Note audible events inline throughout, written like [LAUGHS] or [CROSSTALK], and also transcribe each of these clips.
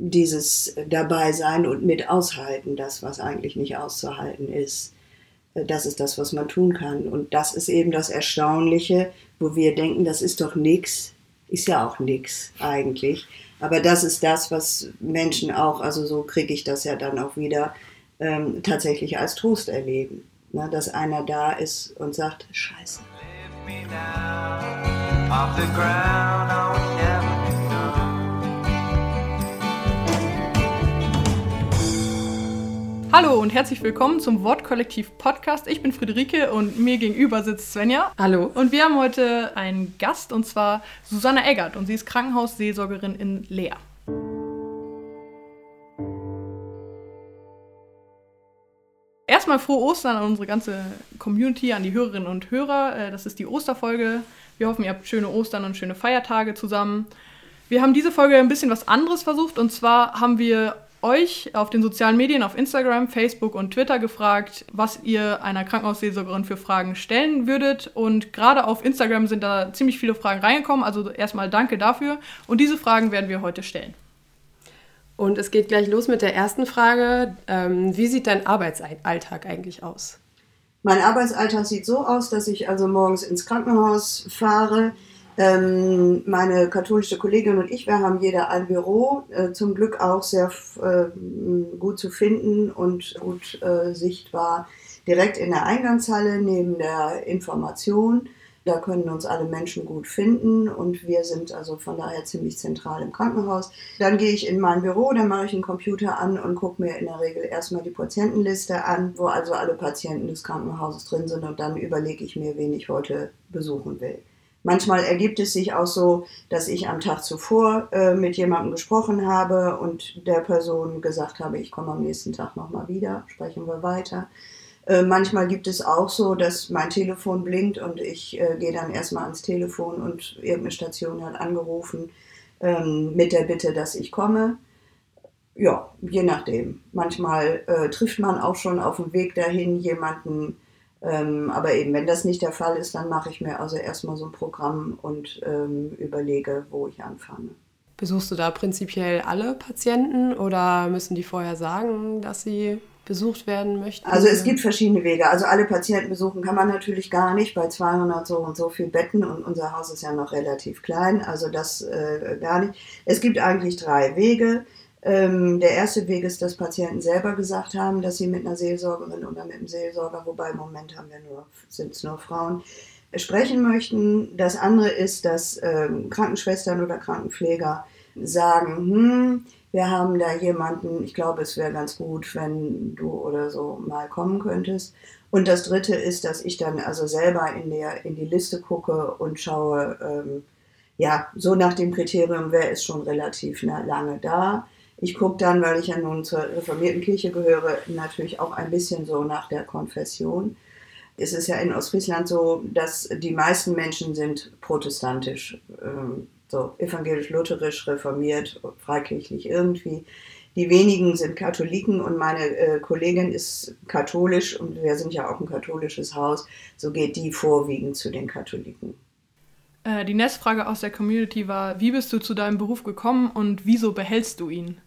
dieses dabei sein und mit aushalten, das, was eigentlich nicht auszuhalten ist. Äh, das ist das, was man tun kann. Und das ist eben das Erstaunliche, wo wir denken, das ist doch nichts, ist ja auch nichts eigentlich. Aber das ist das, was Menschen auch, also so kriege ich das ja dann auch wieder, ähm, tatsächlich als Trost erleben. Ne? Dass einer da ist und sagt, scheiße. Hallo und herzlich willkommen zum Wortkollektiv Podcast. Ich bin Friederike und mir gegenüber sitzt Svenja. Hallo. Und wir haben heute einen Gast und zwar Susanne Eggert und sie ist Krankenhausseelsorgerin in Leer. Erstmal frohe Ostern an unsere ganze Community, an die Hörerinnen und Hörer. Äh, das ist die Osterfolge. Wir hoffen, ihr habt schöne Ostern und schöne Feiertage zusammen. Wir haben diese Folge ein bisschen was anderes versucht und zwar haben wir euch auf den sozialen Medien, auf Instagram, Facebook und Twitter gefragt, was ihr einer Krankenhausseelsorgerin für Fragen stellen würdet. Und gerade auf Instagram sind da ziemlich viele Fragen reingekommen. Also erstmal danke dafür. Und diese Fragen werden wir heute stellen. Und es geht gleich los mit der ersten Frage. Ähm, wie sieht dein Arbeitsalltag eigentlich aus? Mein Arbeitsalltag sieht so aus, dass ich also morgens ins Krankenhaus fahre, meine katholische Kollegin und ich, wir haben jeder ein Büro, äh, zum Glück auch sehr äh, gut zu finden und gut äh, sichtbar, direkt in der Eingangshalle neben der Information. Da können uns alle Menschen gut finden und wir sind also von daher ziemlich zentral im Krankenhaus. Dann gehe ich in mein Büro, dann mache ich einen Computer an und gucke mir in der Regel erstmal die Patientenliste an, wo also alle Patienten des Krankenhauses drin sind und dann überlege ich mir, wen ich heute besuchen will. Manchmal ergibt es sich auch so, dass ich am Tag zuvor äh, mit jemandem gesprochen habe und der Person gesagt habe, ich komme am nächsten Tag nochmal wieder, sprechen wir weiter. Äh, manchmal gibt es auch so, dass mein Telefon blinkt und ich äh, gehe dann erstmal ans Telefon und irgendeine Station hat angerufen ähm, mit der Bitte, dass ich komme. Ja, je nachdem. Manchmal äh, trifft man auch schon auf dem Weg dahin jemanden, ähm, aber eben, wenn das nicht der Fall ist, dann mache ich mir also erstmal so ein Programm und ähm, überlege, wo ich anfange. Besuchst du da prinzipiell alle Patienten oder müssen die vorher sagen, dass sie besucht werden möchten? Also es gibt verschiedene Wege. Also alle Patienten besuchen kann man natürlich gar nicht bei 200 so und so viel Betten und unser Haus ist ja noch relativ klein, also das äh, gar nicht. Es gibt eigentlich drei Wege. Ähm, der erste Weg ist, dass Patienten selber gesagt haben, dass sie mit einer Seelsorgerin oder mit einem Seelsorger, wobei im Moment haben wir nur, sind es nur Frauen, sprechen möchten. Das andere ist, dass ähm, Krankenschwestern oder Krankenpfleger sagen, hm, wir haben da jemanden, ich glaube, es wäre ganz gut, wenn du oder so mal kommen könntest. Und das dritte ist, dass ich dann also selber in, der, in die Liste gucke und schaue, ähm, ja, so nach dem Kriterium, wer ist schon relativ lange da ich gucke dann, weil ich ja nun zur reformierten Kirche gehöre, natürlich auch ein bisschen so nach der Konfession. Es ist ja in Ostfriesland so, dass die meisten Menschen sind protestantisch, ähm, so evangelisch-lutherisch, reformiert, freikirchlich irgendwie. Die wenigen sind Katholiken und meine äh, Kollegin ist katholisch und wir sind ja auch ein katholisches Haus. So geht die vorwiegend zu den Katholiken. Äh, die Nestfrage aus der Community war, wie bist du zu deinem Beruf gekommen und wieso behältst du ihn?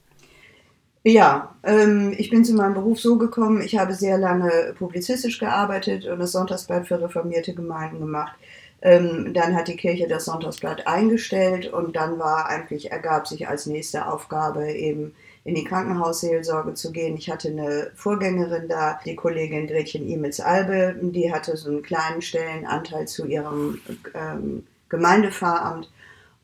Ja, ähm, ich bin zu meinem Beruf so gekommen, ich habe sehr lange publizistisch gearbeitet und das Sonntagsblatt für reformierte Gemeinden gemacht. Ähm, dann hat die Kirche das Sonntagsblatt eingestellt und dann war eigentlich, ergab sich als nächste Aufgabe eben in die Krankenhausseelsorge zu gehen. Ich hatte eine Vorgängerin da, die Kollegin Gretchen Imitz-Albe, die hatte so einen kleinen Stellenanteil zu ihrem ähm, Gemeindepfarramt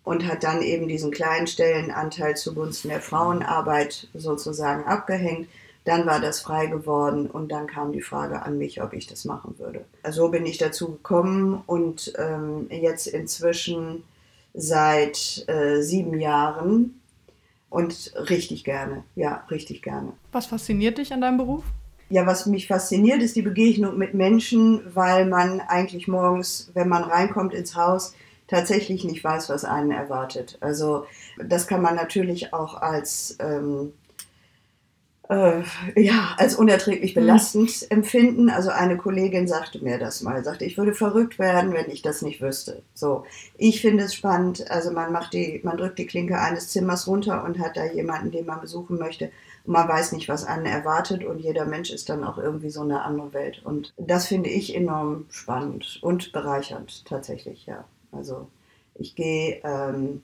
und hat dann eben diesen kleinen Stellenanteil zugunsten der Frauenarbeit sozusagen abgehängt. Dann war das frei geworden und dann kam die Frage an mich, ob ich das machen würde. So bin ich dazu gekommen und ähm, jetzt inzwischen seit äh, sieben Jahren und richtig gerne, ja, richtig gerne. Was fasziniert dich an deinem Beruf? Ja, was mich fasziniert, ist die Begegnung mit Menschen, weil man eigentlich morgens, wenn man reinkommt ins Haus, tatsächlich nicht weiß, was einen erwartet. Also das kann man natürlich auch als, ähm, äh, ja, als unerträglich Mhm. belastend empfinden. Also eine Kollegin sagte mir das mal, sagte, ich würde verrückt werden, wenn ich das nicht wüsste. So, ich finde es spannend. Also man macht die, man drückt die Klinke eines Zimmers runter und hat da jemanden, den man besuchen möchte. Und man weiß nicht, was einen erwartet und jeder Mensch ist dann auch irgendwie so eine andere Welt. Und das finde ich enorm spannend und bereichernd tatsächlich, ja. Also ich gehe, ähm,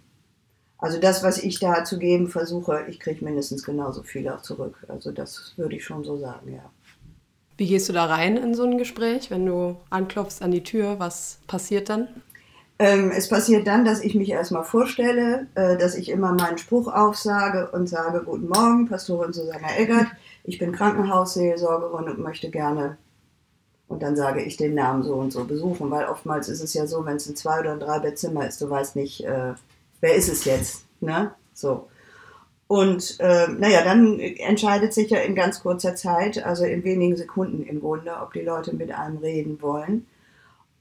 also das, was ich da zu geben versuche, ich kriege mindestens genauso viel auch zurück. Also das würde ich schon so sagen, ja. Wie gehst du da rein in so ein Gespräch, wenn du anklopfst an die Tür? Was passiert dann? Ähm, es passiert dann, dass ich mich erstmal vorstelle, äh, dass ich immer meinen Spruch aufsage und sage, guten Morgen, Pastorin Susanna Eggert, ich bin Krankenhausseelsorgerin und möchte gerne, und dann sage ich den Namen so und so besuchen, weil oftmals ist es ja so, wenn es ein Zwei- oder ein Drei-Bettzimmer ist, du weißt nicht, äh, wer ist es jetzt, ne? So. Und äh, naja, dann entscheidet sich ja in ganz kurzer Zeit, also in wenigen Sekunden im Grunde, ob die Leute mit einem reden wollen.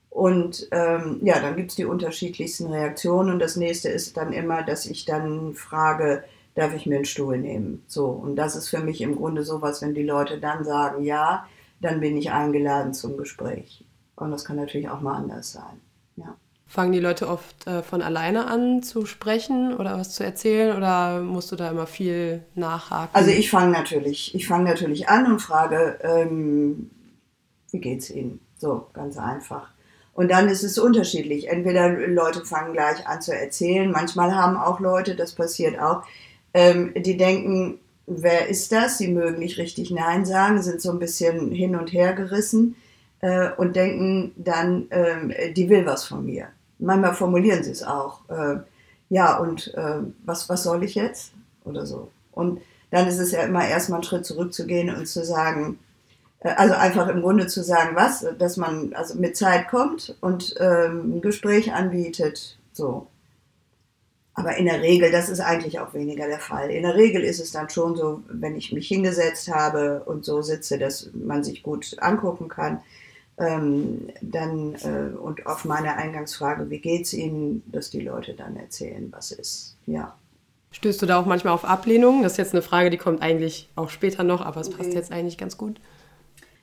Und ähm, ja, dann gibt es die unterschiedlichsten Reaktionen. Und das nächste ist dann immer, dass ich dann frage, darf ich mir einen Stuhl nehmen? So, und das ist für mich im Grunde sowas, wenn die Leute dann sagen, ja, dann bin ich eingeladen zum Gespräch. Und das kann natürlich auch mal anders sein. Ja. Fangen die Leute oft äh, von alleine an zu sprechen oder was zu erzählen oder musst du da immer viel nachhaken? Also ich fange natürlich, ich fange natürlich an und frage, ähm, wie geht's Ihnen? So, ganz einfach. Und dann ist es unterschiedlich. Entweder Leute fangen gleich an zu erzählen, manchmal haben auch Leute, das passiert auch, ähm, die denken, wer ist das? Sie mögen nicht richtig Nein sagen, sind so ein bisschen hin und her gerissen äh, und denken dann, ähm, die will was von mir. Manchmal formulieren sie es auch. Äh, ja, und äh, was, was soll ich jetzt? Oder so. Und dann ist es ja immer erstmal einen Schritt zurückzugehen und zu sagen, äh, also einfach im Grunde zu sagen, was, dass man also mit Zeit kommt und ähm, ein Gespräch anbietet, so. Aber in der Regel, das ist eigentlich auch weniger der Fall. In der Regel ist es dann schon so, wenn ich mich hingesetzt habe und so sitze, dass man sich gut angucken kann, ähm, dann äh, und auf meine Eingangsfrage, wie geht's Ihnen, dass die Leute dann erzählen, was ist. Ja. Stößt du da auch manchmal auf Ablehnung? Das ist jetzt eine Frage, die kommt eigentlich auch später noch, aber es passt Okay. jetzt eigentlich ganz gut.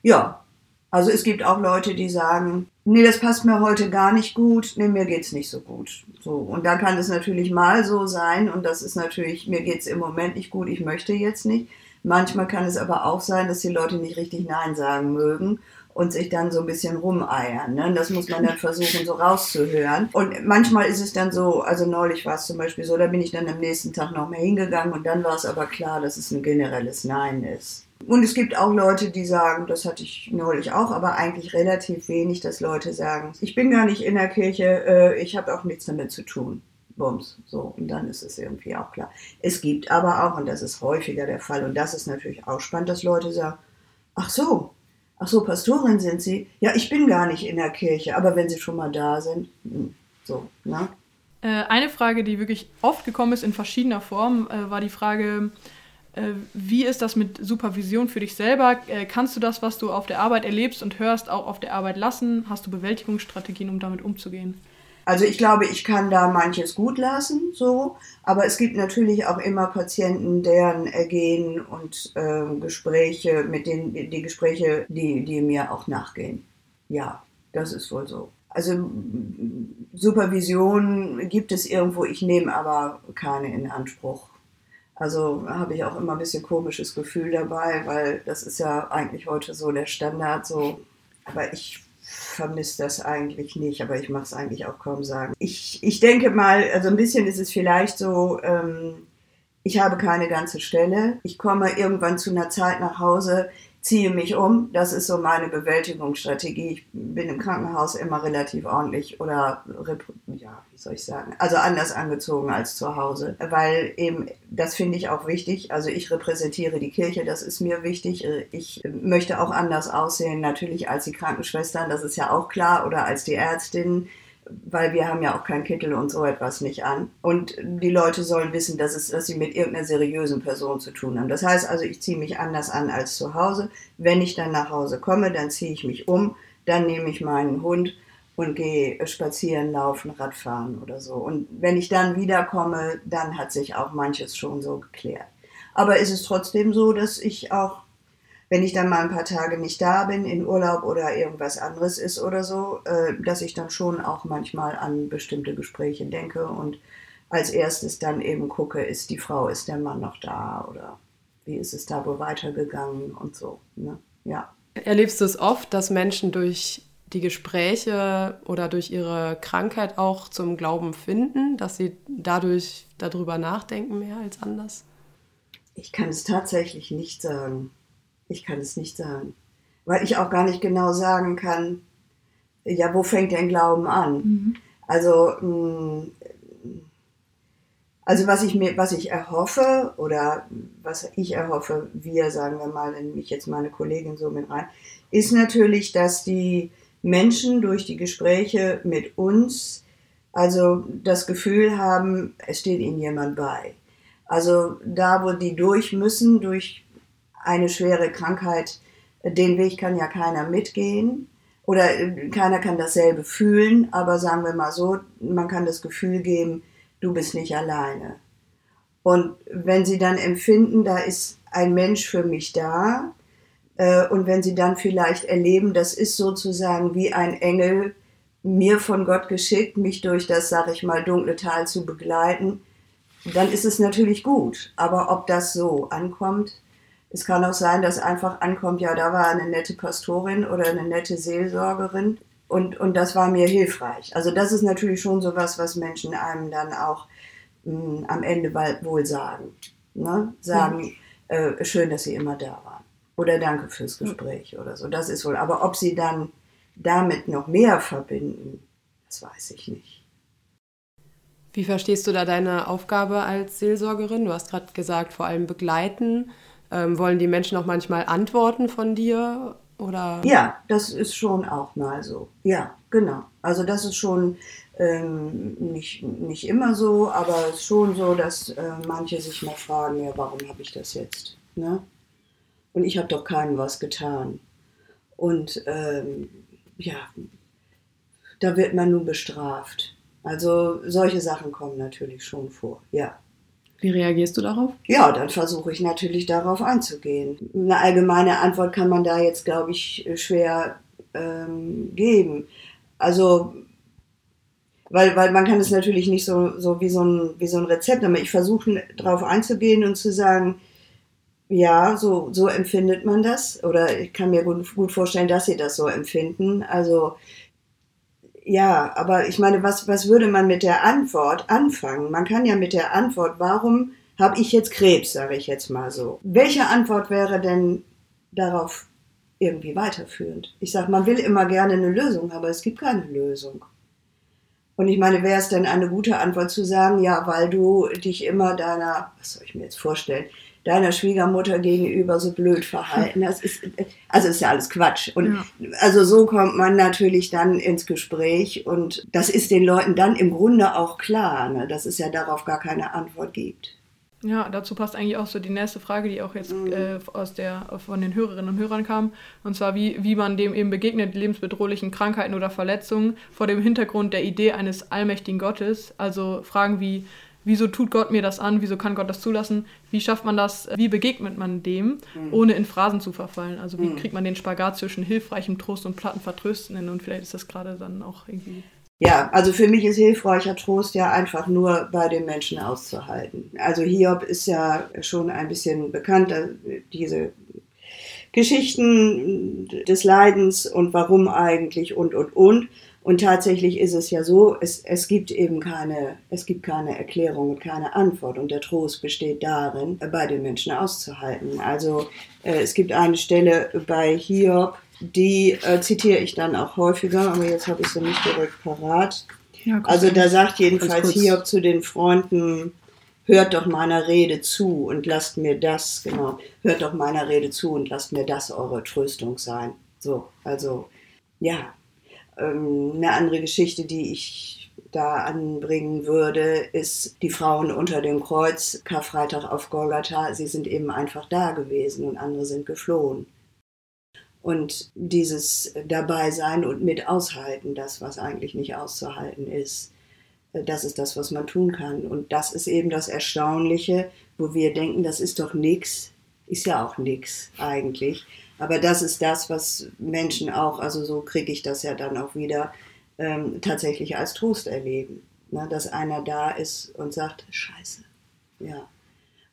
Ja, also es gibt auch Leute, die sagen, nee, das passt mir heute gar nicht gut, nee, mir geht's nicht so gut. So, und da kann es natürlich mal so sein und das ist natürlich, mir geht's im Moment nicht gut, ich möchte jetzt nicht. Manchmal kann es aber auch sein, dass die Leute nicht richtig Nein sagen mögen und sich dann so ein bisschen rumeiern. Ne? Das muss man dann versuchen, so rauszuhören. Und manchmal ist es dann so, also neulich war es zum Beispiel so, da bin ich dann am nächsten Tag noch mal hingegangen und dann war es aber klar, dass es ein generelles Nein ist. Und es gibt auch Leute, die sagen, das hatte ich neulich auch, aber eigentlich relativ wenig, dass Leute sagen, ich bin gar nicht in der Kirche, äh, ich habe auch nichts damit zu tun. Bums. So, und dann ist es irgendwie auch klar. Es gibt aber auch, und das ist häufiger der Fall, und das ist natürlich auch spannend, dass Leute sagen, ach so, ach so, Pastorin sind Sie? Ja, ich bin gar nicht in der Kirche, aber wenn Sie schon mal da sind, hm, so, ne? Äh, eine Frage, die wirklich oft gekommen ist in verschiedener Form, äh, war die Frage, wie ist das mit Supervision für dich selber? Äh, kannst du das, was du auf der Arbeit erlebst und hörst, auch auf der Arbeit lassen? Hast du Bewältigungsstrategien, um damit umzugehen? Also ich glaube, ich kann da manches gut lassen, so, aber es gibt natürlich auch immer Patienten, deren Ergehen und ähm, Gespräche, mit denen die Gespräche, die, die mir auch nachgehen. Ja, das ist wohl so. Also Supervision gibt es irgendwo, ich nehme aber keine in Anspruch. Also habe ich auch immer ein bisschen komisches Gefühl dabei, weil das ist ja eigentlich heute so der Standard, so. Aber ich vermisse das eigentlich nicht, aber ich mache es eigentlich auch kaum sagen. Ich, ich denke mal, also ein bisschen ist es vielleicht so, ähm, ich habe keine ganze Stelle. Ich komme irgendwann zu einer Zeit nach Hause, ziehe mich um. Das ist so meine Bewältigungsstrategie. Ich bin im Krankenhaus immer relativ ordentlich oder, ja, wie soll ich sagen, also anders angezogen als zu Hause. Weil eben, das finde ich auch wichtig. Also ich repräsentiere die Kirche, das ist mir wichtig. Ich möchte auch anders aussehen, natürlich als die Krankenschwestern, das ist ja auch klar, oder als die Ärztinnen weil wir haben ja auch keinen Kittel und so etwas nicht an. Und die Leute sollen wissen, dass, es, dass sie mit irgendeiner seriösen Person zu tun haben. Das heißt also, ich ziehe mich anders an als zu Hause. Wenn ich dann nach Hause komme, dann ziehe ich mich um, dann nehme ich meinen Hund und gehe spazieren, laufen, Radfahren oder so. Und wenn ich dann wiederkomme, dann hat sich auch manches schon so geklärt. Aber es ist trotzdem so, dass ich auch, wenn ich dann mal ein paar Tage nicht da bin, in Urlaub oder irgendwas anderes ist oder so, äh, dass ich dann schon auch manchmal an bestimmte Gespräche denke und als erstes dann eben gucke, ist die Frau, ist der Mann noch da oder wie ist es da wohl weitergegangen und so. Ne? Ja. Erlebst du es oft, dass Menschen durch die Gespräche oder durch ihre Krankheit auch zum Glauben finden, dass sie dadurch darüber nachdenken mehr als anders? Ich kann es tatsächlich nicht sagen. Ich kann es nicht sagen. Weil ich auch gar nicht genau sagen kann, ja, wo fängt denn Glauben an? Mhm. Also, mh, mm, also was ich mir, was ich erhoffe oder was ich erhoffe, wir sagen wir mal, nehme ich jetzt meine Kollegin so mit rein, ist natürlich, dass die Menschen durch die Gespräche mit uns also das Gefühl haben, es steht ihnen jemand bei. Also da, wo die durch müssen, durch eine schwere Krankheit, den Weg kann ja keiner mitgehen oder keiner kann dasselbe fühlen, aber sagen wir mal so, man kann das Gefühl geben, du bist nicht alleine. Und wenn sie dann empfinden, da ist ein Mensch für mich da, äh, und wenn sie dann vielleicht erleben, das ist sozusagen wie ein Engel mir von Gott geschickt, mich durch das, sag ich mal, dunkle Tal zu begleiten, dann ist es natürlich gut. Aber ob das so ankommt, es kann auch sein, dass einfach ankommt, ja, da war eine nette Pastorin oder eine nette Seelsorgerin und, und das war mir hilfreich. Also das ist natürlich schon so was, was Menschen einem dann auch mh, hm, am Ende wohl sagen. Ne? Sagen, ja. äh, schön, dass sie immer da waren. Oder danke fürs Gespräch oder so. Das ist wohl. Aber ob sie dann damit noch mehr verbinden, das weiß ich nicht. Wie verstehst du da deine Aufgabe als Seelsorgerin? Du hast gerade gesagt, vor allem begleiten. Ähm, wollen die Menschen auch manchmal Antworten von dir? Oder? Ja, das ist schon auch mal so. Ja, genau. Also das ist schon ähm, nicht, nicht immer so, aber es ist schon so, dass äh, manche sich mal fragen, ja, warum habe ich das jetzt? Ne? Und ich habe doch keinem was getan. Und ähm, ja, da wird man nun bestraft. Also solche Sachen kommen natürlich schon vor, ja. Wie reagierst du darauf? Ja, dann versuche ich natürlich darauf einzugehen. Eine allgemeine Antwort kann man da jetzt, glaube ich, schwer ähm, geben. Also, weil, weil man kann es natürlich nicht so, so, wie, so ein, wie so ein Rezept, aber ich versuche darauf einzugehen und zu sagen, ja, so, so empfindet man das. Oder ich kann mir gut, gut vorstellen, dass sie das so empfinden. Also ja, aber ich meine, was, was würde man mit der Antwort anfangen? Man kann ja mit der Antwort, warum habe ich jetzt Krebs, sage ich jetzt mal so. Welche Antwort wäre denn darauf irgendwie weiterführend? Ich sage, man will immer gerne eine Lösung, aber es gibt keine Lösung. Und ich meine, wäre es denn eine gute Antwort zu sagen, ja, weil du dich immer deiner, was soll ich mir jetzt vorstellen, deiner Schwiegermutter gegenüber so blöd verhalten. Das ist, also ist ja alles Quatsch. Und ja. also so kommt man natürlich dann ins Gespräch und das ist den Leuten dann im Grunde auch klar, ne, dass es ja darauf gar keine Antwort gibt. Ja, dazu passt eigentlich auch so die nächste Frage, die auch jetzt mhm. äh, aus der, von den Hörerinnen und Hörern kam. Und zwar, wie, wie man dem eben begegnet, lebensbedrohlichen Krankheiten oder Verletzungen vor dem Hintergrund der Idee eines allmächtigen Gottes. Also Fragen wie, wieso tut Gott mir das an, wieso kann Gott das zulassen, wie schafft man das, wie begegnet man dem, mhm. ohne in Phrasen zu verfallen. Also wie mhm. kriegt man den Spagat zwischen hilfreichem Trost und platten Vertrösten und vielleicht ist das gerade dann auch irgendwie... Ja, also für mich ist hilfreicher Trost ja einfach nur bei den Menschen auszuhalten. Also Hiob ist ja schon ein bisschen bekannt, diese Geschichten des Leidens und warum eigentlich und und und. Und tatsächlich ist es ja so, es, es, gibt eben keine, es gibt keine Erklärung und keine Antwort. Und der Trost besteht darin, bei den Menschen auszuhalten. Also äh, es gibt eine Stelle bei Hiob, die äh, zitiere ich dann auch häufiger, aber jetzt habe ich sie nicht direkt parat. Ja, also da sagt jedenfalls Hiob zu den Freunden, hört doch meiner Rede zu und lasst mir das, genau, hört doch meiner Rede zu und lasst mir das eure Tröstung sein. So, also ja, ähm, eine andere Geschichte, die ich da anbringen würde, ist die Frauen unter dem Kreuz, Karfreitag auf Golgatha. Sie sind eben einfach da gewesen und andere sind geflohen. Und dieses Dabeisein und mit aushalten, das, was eigentlich nicht auszuhalten ist, Äh, das ist das, was man tun kann. Und das ist eben das Erstaunliche, wo wir denken, das ist doch nichts. Ist ja auch nichts eigentlich. Aber das ist das, was Menschen auch, also so kriege ich das ja dann auch wieder, ähm, tatsächlich als Trost erleben. Ne? Dass einer da ist und sagt, scheiße. Ja.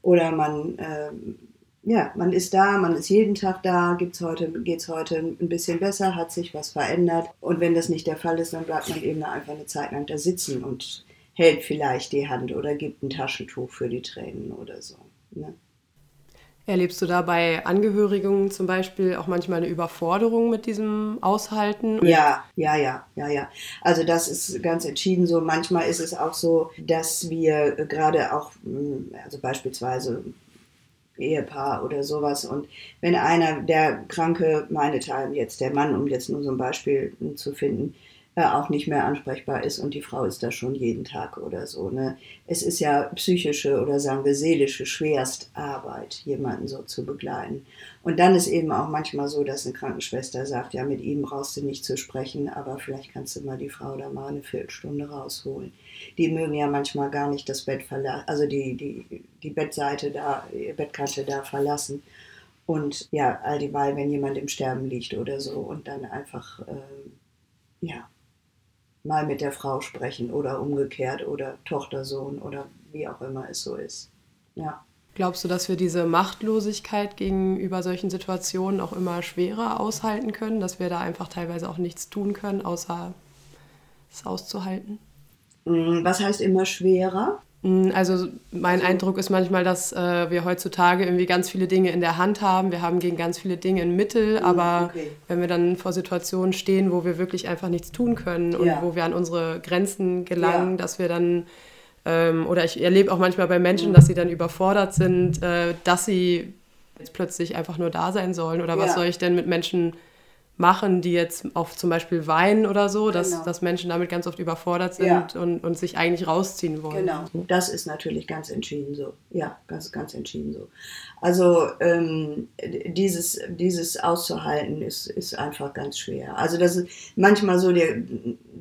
Oder man, ähm, ja, man ist da, man ist jeden Tag da, geht's heute, geht's heute ein bisschen besser, hat sich was verändert. Und wenn das nicht der Fall ist, dann bleibt man eben einfach eine Zeit lang da sitzen und hält vielleicht die Hand oder gibt ein Taschentuch für die Tränen oder so. Ne? Erlebst du da bei Angehörigen zum Beispiel auch manchmal eine Überforderung mit diesem Aushalten? Ja, ja, ja, ja, ja. Also das ist ganz entschieden so. Manchmal ist es auch so, dass wir gerade auch, hm, also beispielsweise Ehepaar oder sowas. Und wenn einer, der Kranke, meinethalben jetzt der Mann, um jetzt nur so ein Beispiel zu finden, auch nicht mehr ansprechbar ist und die Frau ist da schon jeden Tag oder so. Ne? Es ist ja psychische oder sagen wir seelische Schwerstarbeit, jemanden so zu begleiten. Und dann ist eben auch manchmal so, dass eine Krankenschwester sagt, ja, mit ihm brauchst du nicht zu sprechen, aber vielleicht kannst du mal die Frau da mal eine Viertelstunde rausholen. Die mögen ja manchmal gar nicht das Bett verlassen, also die, die, die Bettseite da, Bettkante da verlassen. Und ja, all die Wahl, wenn jemand im Sterben liegt oder so und dann einfach, äh, ja, mal mit der Frau sprechen oder umgekehrt oder Tochtersohn oder wie auch immer es so ist. Ja. Glaubst du, dass wir diese Machtlosigkeit gegenüber solchen Situationen auch immer schwerer aushalten können, dass wir da einfach teilweise auch nichts tun können, außer es auszuhalten? Mm, was heißt immer schwerer? Mm, also mein Eindruck ist manchmal, dass äh, wir heutzutage irgendwie ganz viele Dinge in der Hand haben. Wir haben gegen ganz viele Dinge ein Mittel, mm, aber okay. wenn wir dann vor Situationen stehen, wo wir wirklich einfach nichts tun können und ja. wo wir an unsere Grenzen gelangen, ja. dass wir dann ähm, oder ich erlebe auch manchmal bei Menschen, mhm. dass sie dann überfordert sind, äh, dass sie jetzt plötzlich einfach nur da sein sollen oder ja. was soll ich denn mit Menschen machen, die jetzt auf zum Beispiel weinen oder so, dass, genau. dass Menschen damit ganz oft überfordert sind ja. und, und sich eigentlich rausziehen wollen. Genau, das ist natürlich ganz entschieden so. Ja, ganz, ganz entschieden so. Also ähm, dieses, dieses auszuhalten ist, ist einfach ganz schwer. Also das ist manchmal so, der,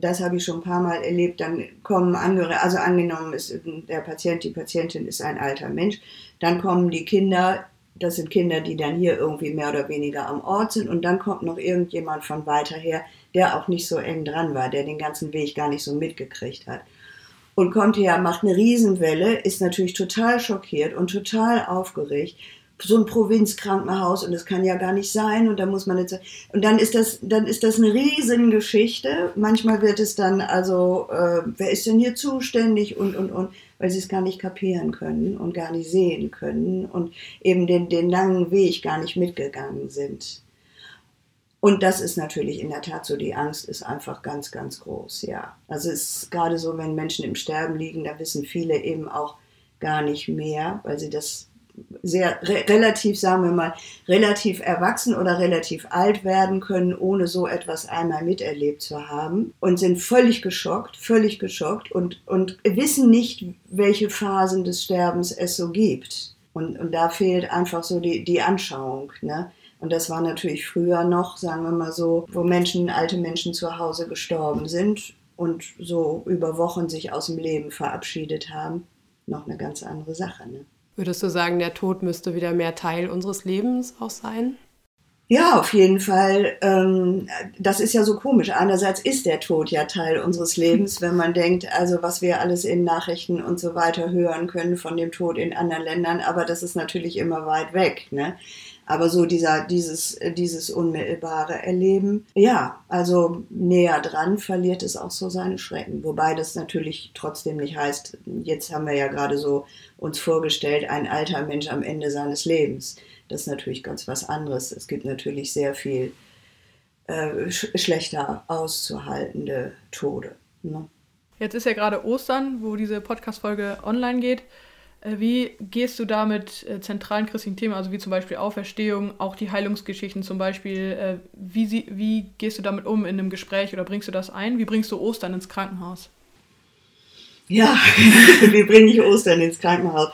das habe ich schon ein paar Mal erlebt, dann kommen Angehörige, also angenommen ist der Patient, die Patientin ist ein alter Mensch, dann kommen die Kinder das sind Kinder, die dann hier irgendwie mehr oder weniger am Ort sind. Und dann kommt noch irgendjemand von weiter her, der auch nicht so eng dran war, der den ganzen Weg gar nicht so mitgekriegt hat. Und kommt her, macht eine Riesenwelle, ist natürlich total schockiert und total aufgeregt. So ein Provinzkrankenhaus und das kann ja gar nicht sein und da muss man jetzt und dann ist das dann ist das eine Riesengeschichte. Manchmal wird es dann also äh, wer ist denn hier zuständig und und und weil sie es gar nicht kapieren können und gar nicht sehen können und eben den, den langen Weg gar nicht mitgegangen sind. Und das ist natürlich in der Tat so, die Angst ist einfach ganz, ganz groß, ja. Also es ist gerade so, wenn Menschen im Sterben liegen, da wissen viele eben auch gar nicht mehr, weil sie das sehr re relativ, sagen wir mal, relativ erwachsen oder relativ alt werden können, ohne so etwas einmal miterlebt zu haben und sind völlig geschockt, völlig geschockt und, und wissen nicht, welche Phasen des Sterbens es so gibt. Und, und da fehlt einfach so die, die Anschauung. Ne? Und das war natürlich früher noch, sagen wir mal so, wo Menschen, alte Menschen zu Hause gestorben sind und so über Wochen sich aus dem Leben verabschiedet haben, noch eine ganz andere Sache. Ne? Würdest du sagen, der Tod müsste wieder mehr Teil unseres Lebens auch sein? Ja, auf jeden Fall. Ähm, das ist ja so komisch. Einerseits ist der Tod ja Teil unseres Lebens, wenn man denkt, also was wir alles in Nachrichten und so weiter hören können von dem Tod in anderen Ländern, aber das ist natürlich immer weit weg. Ne? Aber so dieser, dieses, dieses unmittelbare Erleben, ja, also näher dran verliert es auch so seine Schrecken. Wobei das natürlich trotzdem nicht heißt, jetzt haben wir ja gerade so uns vorgestellt, ein alter Mensch am Ende seines Lebens. Das ist natürlich ganz was anderes. Es gibt natürlich sehr viel äh, sch schlechter auszuhaltende Tode. Ne? Jetzt ist ja gerade Ostern, wo diese Podcast-Folge online geht. Äh, wie gehst du da mit äh, zentralen christlichen Themen, also wie zum Beispiel Auferstehung, auch die Heilungsgeschichten zum Beispiel, äh, wie, sie, wie gehst du damit um in einem Gespräch oder bringst du das ein? Wie bringst du Ostern ins Krankenhaus? Ja, [LAUGHS] wie bringe ich Ostern ins Krankenhaus?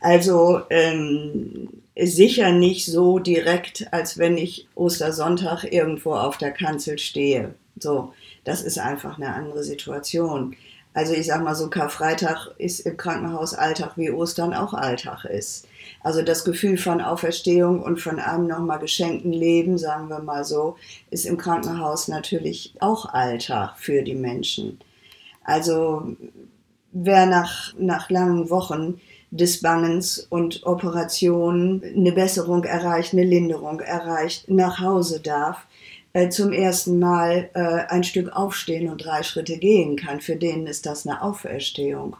Also ähm, sicher nicht so direkt, als wenn ich Ostersonntag irgendwo auf der Kanzel stehe. So, das ist einfach eine andere Situation. Also ich sag mal so, Karfreitag ist im Krankenhaus Alltag, wie Ostern auch Alltag ist. Also das Gefühl von Auferstehung und von einem nochmal geschenkten Leben, sagen wir mal so, ist im Krankenhaus natürlich auch Alltag für die Menschen. Also wer nach, nach langen Wochen des Bangens und Operationen eine Besserung erreicht, eine Linderung erreicht, nach Hause darf, äh, zum ersten Mal äh, ein Stück aufstehen und drei Schritte gehen kann, für den ist das eine Auferstehung.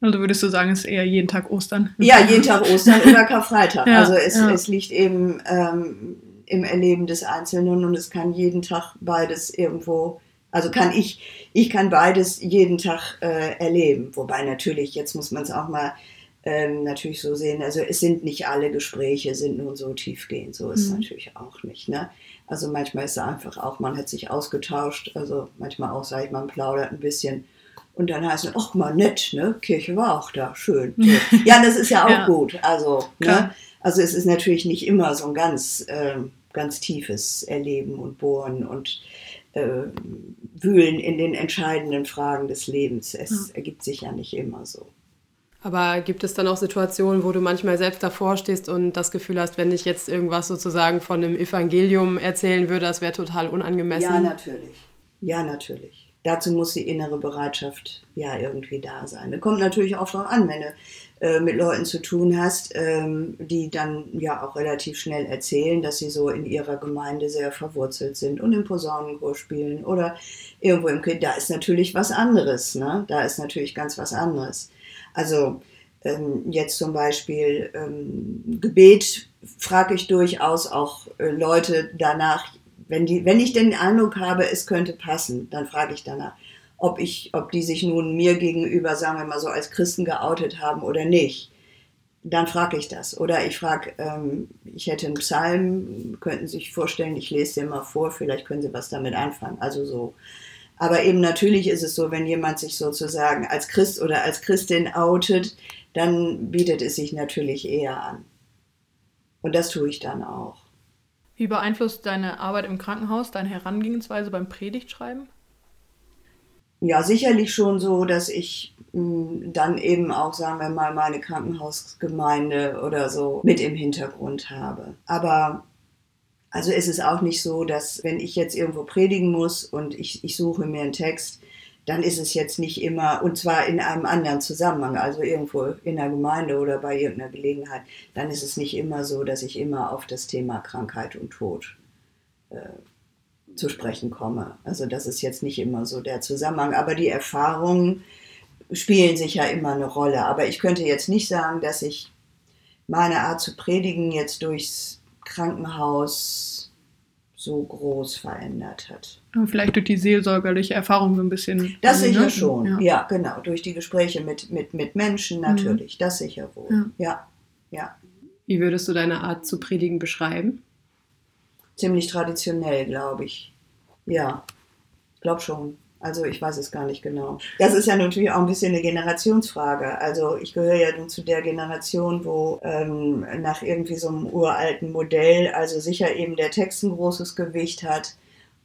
Also würdest du sagen, es ist eher jeden Tag Ostern? Ja, jeden Tag Ostern oder Karfreitag. [LAUGHS] ja, also es, ja. es liegt eben ähm, im Erleben des Einzelnen und es kann jeden Tag beides irgendwo, also kann ich, ich kann beides jeden Tag äh, erleben. Wobei natürlich, jetzt muss man es auch mal ähm, natürlich so sehen, also es sind nicht alle Gespräche, sind nun so tiefgehend, so ist es mhm. natürlich auch nicht. Ne? Also manchmal ist es einfach auch, man hat sich ausgetauscht, also manchmal auch, sage ich mal, man plaudert ein bisschen und dann heißt es, ach mal nett, ne? Kirche war auch da, schön. [LAUGHS] Ja, das ist ja auch ja. gut. Also, ne? also es ist natürlich nicht immer so ein ganz, äh, ganz tiefes Erleben und Bohren und äh, Wühlen in den entscheidenden Fragen des Lebens. Es ja. ergibt sich ja nicht immer so. Aber gibt es dann auch Situationen, wo du manchmal selbst davor stehst und das Gefühl hast, wenn ich jetzt irgendwas sozusagen von einem Evangelium erzählen würde, das wäre total unangemessen? Ja, natürlich. Ja, natürlich dazu muss die innere Bereitschaft ja irgendwie da sein. Das kommt natürlich auch darauf an, wenn du äh, mit Leuten zu tun hast, ähm, die dann ja auch relativ schnell erzählen, dass sie so in ihrer Gemeinde sehr verwurzelt sind und im Posaunenchor spielen oder irgendwo im Kind. Da ist natürlich was anderes. Ne? Da ist natürlich ganz was anderes. Also ähm, jetzt zum Beispiel ähm, Gebet frage ich durchaus auch äh, Leute danach, wenn, die, wenn ich den Eindruck habe, es könnte passen, dann frage ich danach, ob, ich, ob die sich nun mir gegenüber, sagen wir mal so, als Christen geoutet haben oder nicht. Dann frage ich das. Oder ich frage, ähm, ich hätte einen Psalm, könnten Sie sich vorstellen, ich lese den mal vor, vielleicht können Sie was damit anfangen. Also so. Aber eben natürlich ist es so, wenn jemand sich sozusagen als Christ oder als Christin outet, dann bietet es sich natürlich eher an. Und das tue ich dann auch. Wie beeinflusst deine Arbeit im Krankenhaus deine Herangehensweise beim Predigtschreiben? Ja, sicherlich schon so, dass ich mh, hm, dann eben auch, sagen wir mal, meine Krankenhausgemeinde oder so mit im Hintergrund habe. Aber also ist es auch nicht so, dass wenn ich jetzt irgendwo predigen muss und ich, ich suche mir einen Text, dann ist es jetzt nicht immer, und zwar in einem anderen Zusammenhang, also irgendwo in der Gemeinde oder bei irgendeiner Gelegenheit, dann ist es nicht immer so, dass ich immer auf das Thema Krankheit und Tod äh, zu sprechen komme. Also das ist jetzt nicht immer so der Zusammenhang, aber die Erfahrungen spielen sicher immer eine Rolle. Aber ich könnte jetzt nicht sagen, dass ich meine Art zu predigen jetzt durchs Krankenhaus so groß verändert hat. Vielleicht durch die seelsorgerliche Erfahrung so ein bisschen. Das sicher ne? schon, ja. ja. genau. Durch die Gespräche mit, mit, mit Menschen natürlich, mhm. das sicher wohl. Ja. ja, ja. Wie würdest du deine Art zu predigen beschreiben? Ziemlich traditionell, glaube ich. Ja, glaube schon. Also ich weiß es gar nicht genau. Das ist ja natürlich auch ein bisschen eine Generationsfrage. Also ich gehöre ja nun zu der Generation, wo ähm, nach irgendwie so einem uralten Modell, also sicher eben der Text ein großes Gewicht hat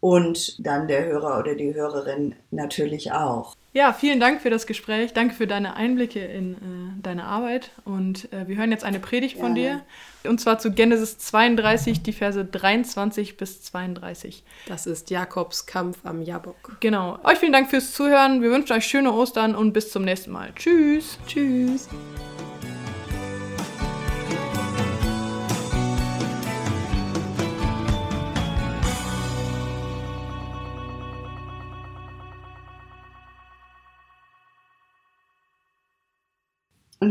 und dann der Hörer oder die Hörerin natürlich auch. Ja, vielen Dank für das Gespräch. Danke für deine Einblicke in äh, deine Arbeit. Und äh, wir hören jetzt eine Predigt von dir. Und zwar zu Genesis 32, die Verse 23 bis 32. Das ist Jakobs Kampf am Jabok. Genau. Euch vielen Dank fürs Zuhören. Wir wünschen euch schöne Ostern und bis zum nächsten Mal. Tschüss. Tschüss.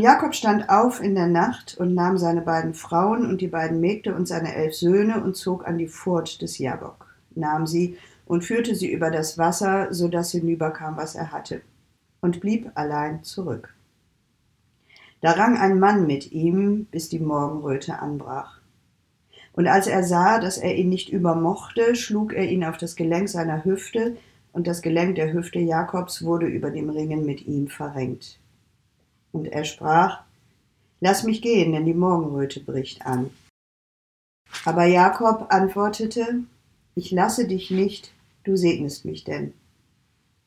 Jakob stand auf in der Nacht und nahm seine beiden Frauen und die beiden Mägde und seine elf Söhne und zog an die Furt des Jabok, nahm sie und führte sie über das Wasser, so dass hinüberkam, was er hatte, und blieb allein zurück. Da rang ein Mann mit ihm, bis die Morgenröte anbrach. Und als er sah, dass er ihn nicht übermochte, schlug er ihn auf das Gelenk seiner Hüfte, und das Gelenk der Hüfte Jakobs wurde über dem Ringen mit ihm verrenkt. Und er sprach, Lass mich gehen, denn die Morgenröte bricht an. Aber Jakob antwortete, Ich lasse dich nicht, du segnest mich denn.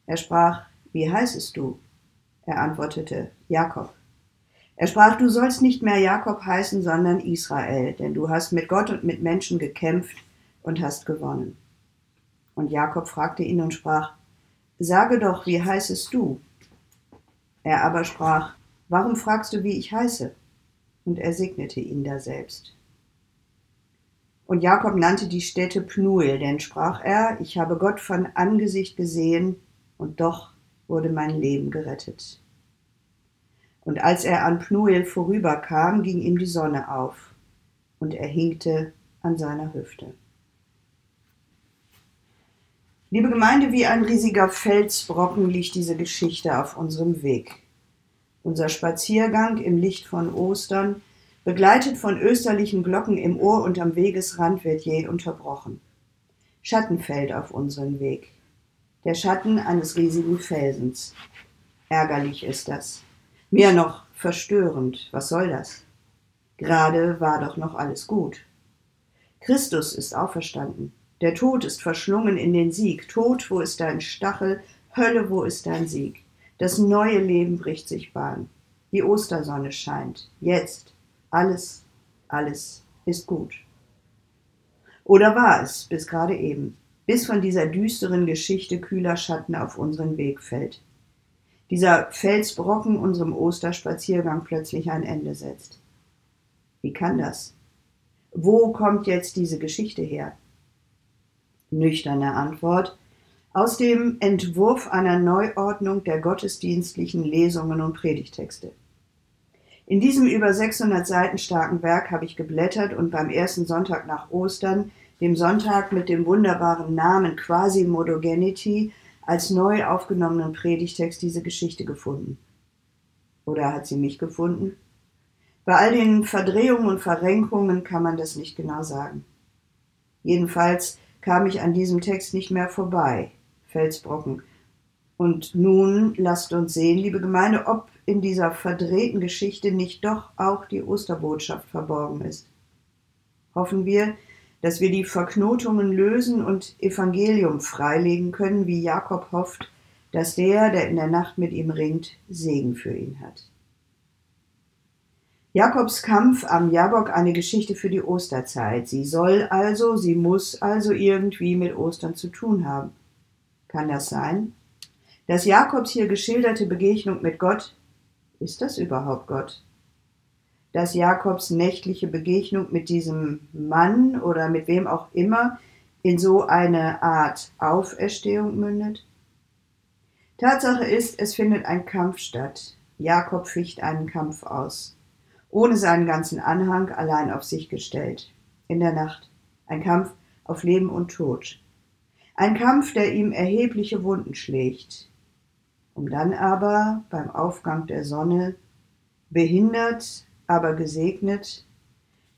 Er sprach, wie heißest du? Er antwortete, Jakob. Er sprach, du sollst nicht mehr Jakob heißen, sondern Israel, denn du hast mit Gott und mit Menschen gekämpft und hast gewonnen. Und Jakob fragte ihn und sprach, Sage doch, wie heißest du? Er aber sprach, Warum fragst du, wie ich heiße? Und er segnete ihn daselbst. Und Jakob nannte die Stätte Pnuel, denn sprach er, ich habe Gott von Angesicht gesehen, und doch wurde mein Leben gerettet. Und als er an Pnuel vorüberkam, ging ihm die Sonne auf, und er hinkte an seiner Hüfte. Liebe Gemeinde, wie ein riesiger Felsbrocken liegt diese Geschichte auf unserem Weg. Unser Spaziergang im Licht von Ostern, begleitet von österlichen Glocken im Ohr und am Wegesrand, wird je unterbrochen. Schatten fällt auf unseren Weg. Der Schatten eines riesigen Felsens. Ärgerlich ist das. Mehr noch verstörend. Was soll das? Gerade war doch noch alles gut. Christus ist auferstanden. Der Tod ist verschlungen in den Sieg. Tod, wo ist dein Stachel? Hölle, wo ist dein Sieg? Das neue Leben bricht sich Bahn. Die Ostersonne scheint. Jetzt. Alles, alles ist gut. Oder war es bis gerade eben, bis von dieser düsteren Geschichte kühler Schatten auf unseren Weg fällt. Dieser Felsbrocken unserem Osterspaziergang plötzlich ein Ende setzt. Wie kann das? Wo kommt jetzt diese Geschichte her? Nüchterne Antwort aus dem Entwurf einer Neuordnung der gottesdienstlichen Lesungen und Predigtexte. In diesem über 600 Seiten starken Werk habe ich geblättert und beim ersten Sonntag nach Ostern, dem Sonntag mit dem wunderbaren Namen Quasi-Modogenity, als neu aufgenommenen Predigtext diese Geschichte gefunden. Oder hat sie mich gefunden? Bei all den Verdrehungen und Verrenkungen kann man das nicht genau sagen. Jedenfalls kam ich an diesem Text nicht mehr vorbei. Felsbrocken. Und nun lasst uns sehen, liebe Gemeinde, ob in dieser verdrehten Geschichte nicht doch auch die Osterbotschaft verborgen ist. Hoffen wir, dass wir die Verknotungen lösen und Evangelium freilegen können, wie Jakob hofft, dass der, der in der Nacht mit ihm ringt, Segen für ihn hat. Jakobs Kampf am Jabok eine Geschichte für die Osterzeit. Sie soll also, sie muss also irgendwie mit Ostern zu tun haben. Kann das sein? Das Jakobs hier geschilderte Begegnung mit Gott, ist das überhaupt Gott? Dass Jakobs nächtliche Begegnung mit diesem Mann oder mit wem auch immer in so eine Art Auferstehung mündet? Tatsache ist, es findet ein Kampf statt. Jakob ficht einen Kampf aus ohne seinen ganzen Anhang allein auf sich gestellt. In der Nacht. Ein Kampf auf Leben und Tod. Ein Kampf, der ihm erhebliche Wunden schlägt, um dann aber beim Aufgang der Sonne, behindert, aber gesegnet,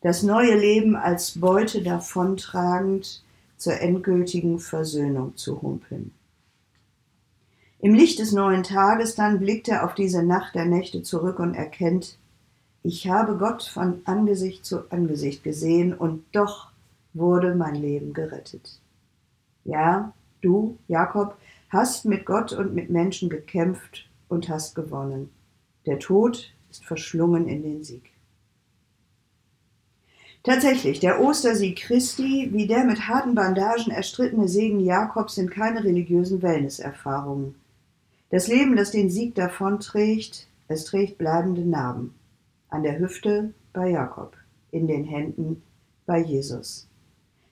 das neue Leben als Beute davontragend zur endgültigen Versöhnung zu humpeln. Im Licht des neuen Tages dann blickt er auf diese Nacht der Nächte zurück und erkennt, ich habe Gott von Angesicht zu Angesicht gesehen und doch wurde mein Leben gerettet. Ja, du, Jakob, hast mit Gott und mit Menschen gekämpft und hast gewonnen. Der Tod ist verschlungen in den Sieg. Tatsächlich, der Ostersieg Christi, wie der mit harten Bandagen erstrittene Segen Jakobs sind keine religiösen Wellnesserfahrungen. Das Leben, das den Sieg davonträgt, es trägt bleibende Narben an der Hüfte bei Jakob, in den Händen bei Jesus.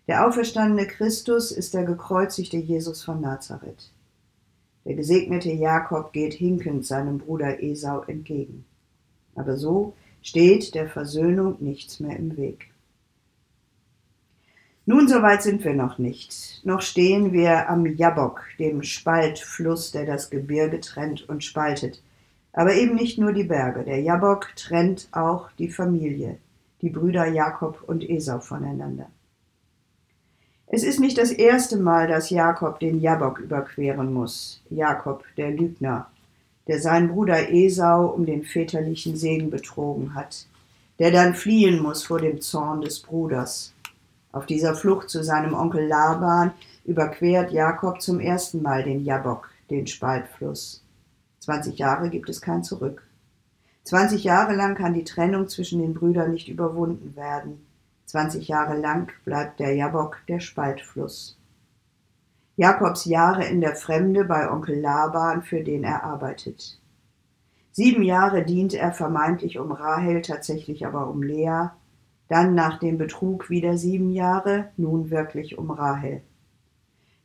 Der auferstandene Christus ist der gekreuzigte Jesus von Nazareth. Der gesegnete Jakob geht hinkend seinem Bruder Esau entgegen. Aber so steht der Versöhnung nichts mehr im Weg. Nun, soweit sind wir noch nicht. Noch stehen wir am Jabok, dem Spaltfluss, der das Gebirge trennt und spaltet. Aber eben nicht nur die Berge. Der Jabok trennt auch die Familie, die Brüder Jakob und Esau voneinander. Es ist nicht das erste Mal, dass Jakob den Jabok überqueren muss. Jakob, der Lügner, der seinen Bruder Esau um den väterlichen Segen betrogen hat, der dann fliehen muss vor dem Zorn des Bruders. Auf dieser Flucht zu seinem Onkel Laban überquert Jakob zum ersten Mal den Jabok, den Spaltfluss. 20 Jahre gibt es kein Zurück. 20 Jahre lang kann die Trennung zwischen den Brüdern nicht überwunden werden. 20 Jahre lang bleibt der Jabok der Spaltfluss. Jakobs Jahre in der Fremde bei Onkel Laban, für den er arbeitet. Sieben Jahre dient er vermeintlich um Rahel, tatsächlich aber um Lea, dann nach dem Betrug wieder sieben Jahre, nun wirklich um Rahel.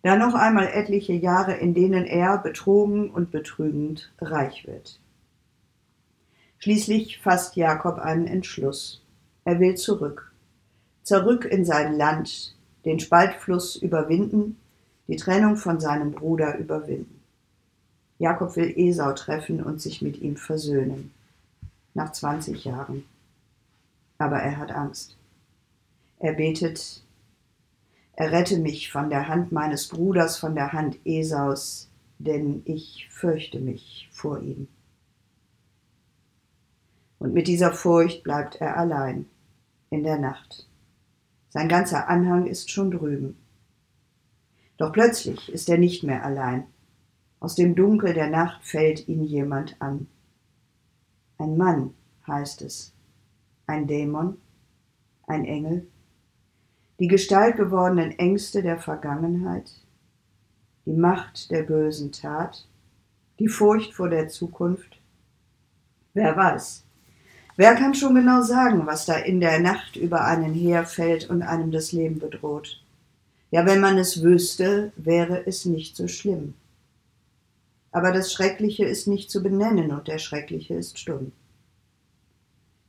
Dann noch einmal etliche Jahre, in denen er betrogen und betrügend reich wird. Schließlich fasst Jakob einen Entschluss. Er will zurück. Zurück in sein Land, den Spaltfluss überwinden, die Trennung von seinem Bruder überwinden. Jakob will Esau treffen und sich mit ihm versöhnen. Nach 20 Jahren. Aber er hat Angst. Er betet, Errette mich von der Hand meines Bruders, von der Hand Esaus, denn ich fürchte mich vor ihm. Und mit dieser Furcht bleibt er allein in der Nacht. Sein ganzer Anhang ist schon drüben. Doch plötzlich ist er nicht mehr allein. Aus dem Dunkel der Nacht fällt ihn jemand an. Ein Mann, heißt es. Ein Dämon, ein Engel, die Gestalt gewordenen Ängste der Vergangenheit, die Macht der bösen Tat, die Furcht vor der Zukunft? Wer weiß? Wer kann schon genau sagen, was da in der Nacht über einen herfällt und einem das Leben bedroht? Ja, wenn man es wüsste, wäre es nicht so schlimm. Aber das Schreckliche ist nicht zu benennen und der Schreckliche ist stumm.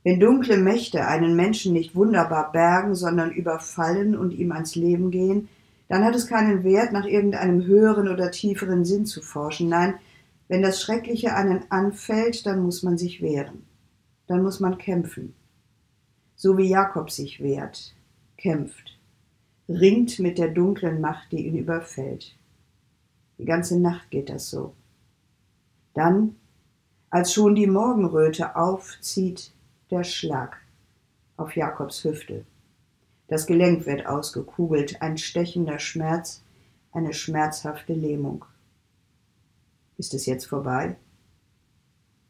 Wenn dunkle Mächte einen Menschen nicht wunderbar bergen, sondern überfallen und ihm ans Leben gehen, dann hat es keinen Wert, nach irgendeinem höheren oder tieferen Sinn zu forschen. Nein, wenn das Schreckliche einen anfällt, dann muss man sich wehren. Dann muss man kämpfen. So wie Jakob sich wehrt, kämpft, ringt mit der dunklen Macht, die ihn überfällt. Die ganze Nacht geht das so. Dann, als schon die Morgenröte aufzieht, der Schlag auf Jakobs Hüfte. Das Gelenk wird ausgekugelt, ein stechender Schmerz, eine schmerzhafte Lähmung. Ist es jetzt vorbei?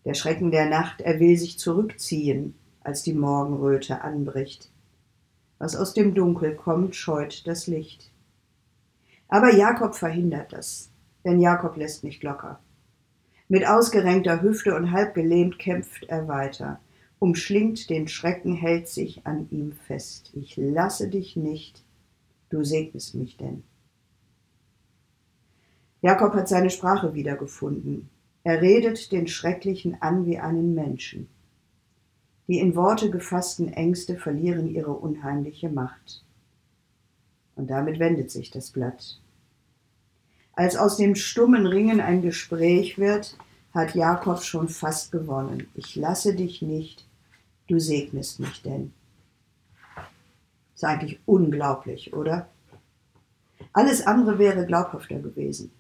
Der Schrecken der Nacht, er will sich zurückziehen, als die Morgenröte anbricht. Was aus dem Dunkel kommt, scheut das Licht. Aber Jakob verhindert das, denn Jakob lässt nicht locker. Mit ausgerenkter Hüfte und halb gelähmt kämpft er weiter umschlingt den Schrecken, hält sich an ihm fest. Ich lasse dich nicht, du segnest mich denn. Jakob hat seine Sprache wiedergefunden. Er redet den Schrecklichen an wie einen Menschen. Die in Worte gefassten Ängste verlieren ihre unheimliche Macht. Und damit wendet sich das Blatt. Als aus dem stummen Ringen ein Gespräch wird, hat Jakob schon fast gewonnen. Ich lasse dich nicht, du segnest mich denn. Ist eigentlich unglaublich, oder? Alles andere wäre glaubhafter gewesen.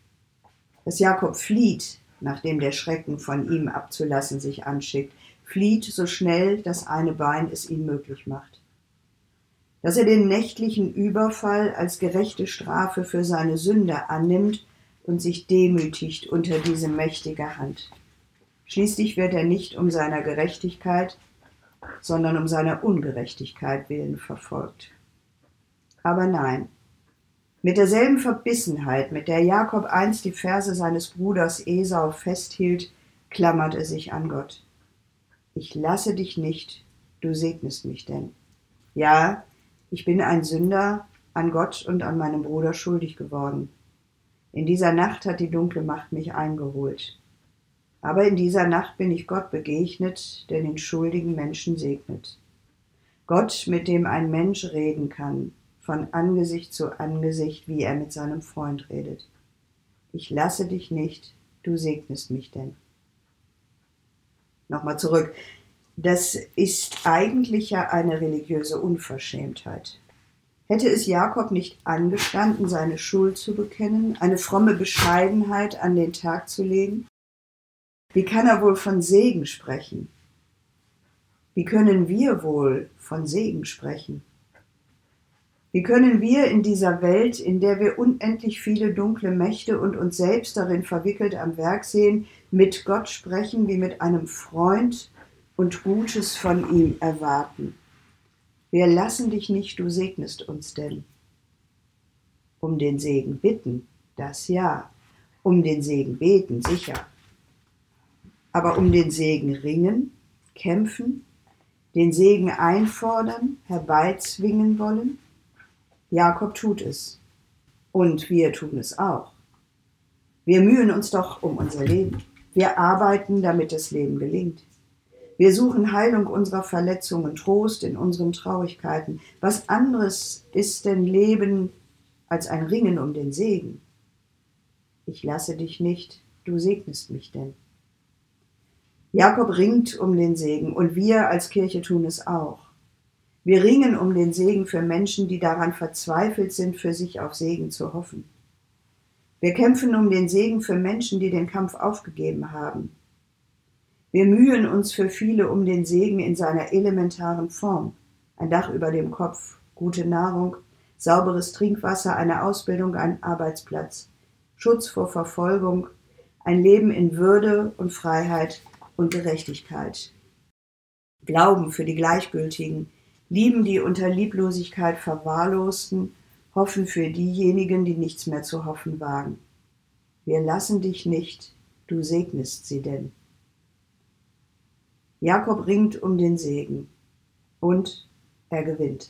Dass Jakob flieht, nachdem der Schrecken von ihm abzulassen sich anschickt, flieht so schnell, dass eine Bein es ihm möglich macht. Dass er den nächtlichen Überfall als gerechte Strafe für seine Sünde annimmt und sich demütigt unter diese mächtige Hand. Schließlich wird er nicht um seiner Gerechtigkeit, sondern um seiner Ungerechtigkeit willen verfolgt. Aber nein, mit derselben Verbissenheit, mit der Jakob einst die Verse seines Bruders Esau festhielt, klammert er sich an Gott. Ich lasse dich nicht, du segnest mich denn. Ja, ich bin ein Sünder, an Gott und an meinem Bruder schuldig geworden. In dieser Nacht hat die dunkle Macht mich eingeholt. Aber in dieser Nacht bin ich Gott begegnet, der den schuldigen Menschen segnet. Gott, mit dem ein Mensch reden kann, von Angesicht zu Angesicht, wie er mit seinem Freund redet. Ich lasse dich nicht, du segnest mich denn. Nochmal zurück. Das ist eigentlich ja eine religiöse Unverschämtheit. Hätte es Jakob nicht angestanden, seine Schuld zu bekennen, eine fromme Bescheidenheit an den Tag zu legen? Wie kann er wohl von Segen sprechen? Wie können wir wohl von Segen sprechen? Wie können wir in dieser Welt, in der wir unendlich viele dunkle Mächte und uns selbst darin verwickelt am Werk sehen, mit Gott sprechen wie mit einem Freund und Gutes von ihm erwarten? Wir lassen dich nicht, du segnest uns denn. Um den Segen bitten, das ja. Um den Segen beten, sicher. Aber um den Segen ringen, kämpfen, den Segen einfordern, herbeizwingen wollen? Jakob tut es. Und wir tun es auch. Wir mühen uns doch um unser Leben. Wir arbeiten, damit das Leben gelingt. Wir suchen Heilung unserer Verletzungen, Trost in unseren Traurigkeiten. Was anderes ist denn Leben als ein Ringen um den Segen? Ich lasse dich nicht, du segnest mich denn. Jakob ringt um den Segen und wir als Kirche tun es auch. Wir ringen um den Segen für Menschen, die daran verzweifelt sind, für sich auf Segen zu hoffen. Wir kämpfen um den Segen für Menschen, die den Kampf aufgegeben haben. Wir mühen uns für viele um den Segen in seiner elementaren Form. Ein Dach über dem Kopf, gute Nahrung, sauberes Trinkwasser, eine Ausbildung, ein Arbeitsplatz, Schutz vor Verfolgung, ein Leben in Würde und Freiheit und Gerechtigkeit. Glauben für die Gleichgültigen, lieben die unter Lieblosigkeit Verwahrlosten, hoffen für diejenigen, die nichts mehr zu hoffen wagen. Wir lassen dich nicht, du segnest sie denn. Jakob ringt um den Segen und er gewinnt.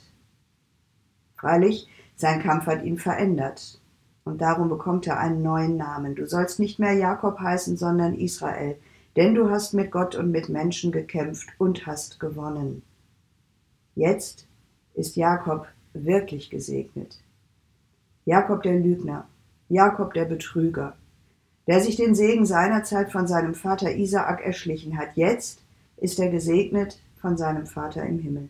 Freilich, sein Kampf hat ihn verändert und darum bekommt er einen neuen Namen. Du sollst nicht mehr Jakob heißen, sondern Israel, denn du hast mit Gott und mit Menschen gekämpft und hast gewonnen. Jetzt ist Jakob wirklich gesegnet. Jakob der Lügner, Jakob der Betrüger, der sich den Segen seinerzeit von seinem Vater Isaak erschlichen hat, jetzt ist er gesegnet von seinem Vater im Himmel.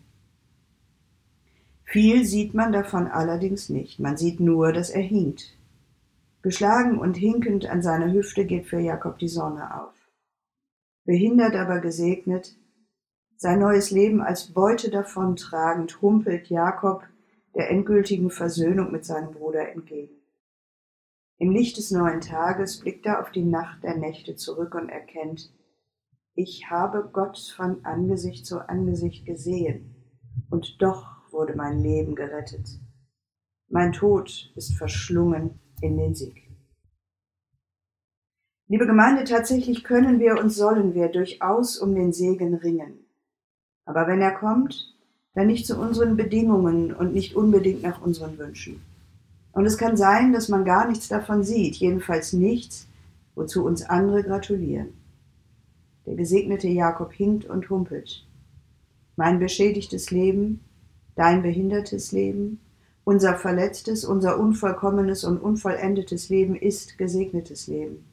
Viel sieht man davon allerdings nicht, man sieht nur, dass er hinkt. Geschlagen und hinkend an seiner Hüfte geht für Jakob die Sonne auf. Behindert aber gesegnet, sein neues Leben als Beute davontragend, humpelt Jakob der endgültigen Versöhnung mit seinem Bruder entgegen. Im Licht des neuen Tages blickt er auf die Nacht der Nächte zurück und erkennt, ich habe Gott von Angesicht zu Angesicht gesehen, und doch wurde mein Leben gerettet. Mein Tod ist verschlungen in den Sieg. Liebe Gemeinde, tatsächlich können wir und sollen wir durchaus um den Segen ringen. Aber wenn er kommt, dann nicht zu unseren Bedingungen und nicht unbedingt nach unseren Wünschen. Und es kann sein, dass man gar nichts davon sieht, jedenfalls nichts, wozu uns andere gratulieren. Der gesegnete Jakob hinkt und humpelt. Mein beschädigtes Leben, dein behindertes Leben, unser verletztes, unser unvollkommenes und unvollendetes Leben ist gesegnetes Leben.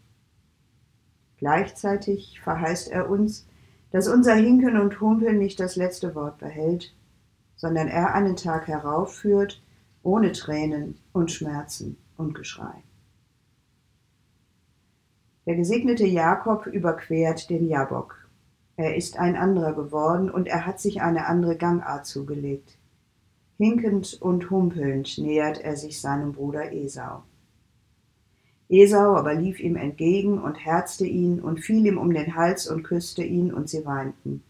Gleichzeitig verheißt er uns, dass unser Hinken und Humpeln nicht das letzte Wort behält, sondern er einen Tag heraufführt, ohne Tränen und Schmerzen und Geschrei. Der gesegnete Jakob überquert den Jabok. Er ist ein anderer geworden und er hat sich eine andere Gangart zugelegt. Hinkend und humpelnd nähert er sich seinem Bruder Esau. Esau aber lief ihm entgegen und herzte ihn und fiel ihm um den Hals und küsste ihn, und sie weinten.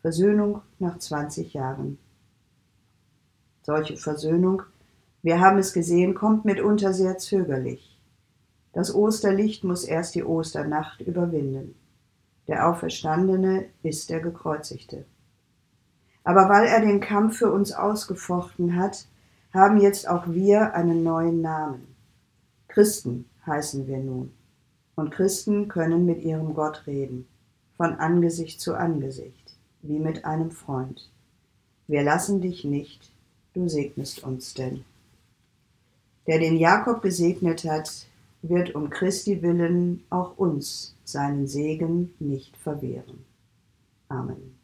Versöhnung nach zwanzig Jahren. Solche Versöhnung, wir haben es gesehen, kommt mitunter sehr zögerlich. Das Osterlicht muss erst die Osternacht überwinden. Der Auferstandene ist der Gekreuzigte. Aber weil er den Kampf für uns ausgefochten hat, haben jetzt auch wir einen neuen Namen. Christen heißen wir nun. Und Christen können mit ihrem Gott reden, von Angesicht zu Angesicht, wie mit einem Freund. Wir lassen dich nicht, du segnest uns denn. Der den Jakob gesegnet hat, wird um Christi willen auch uns seinen Segen nicht verwehren. Amen.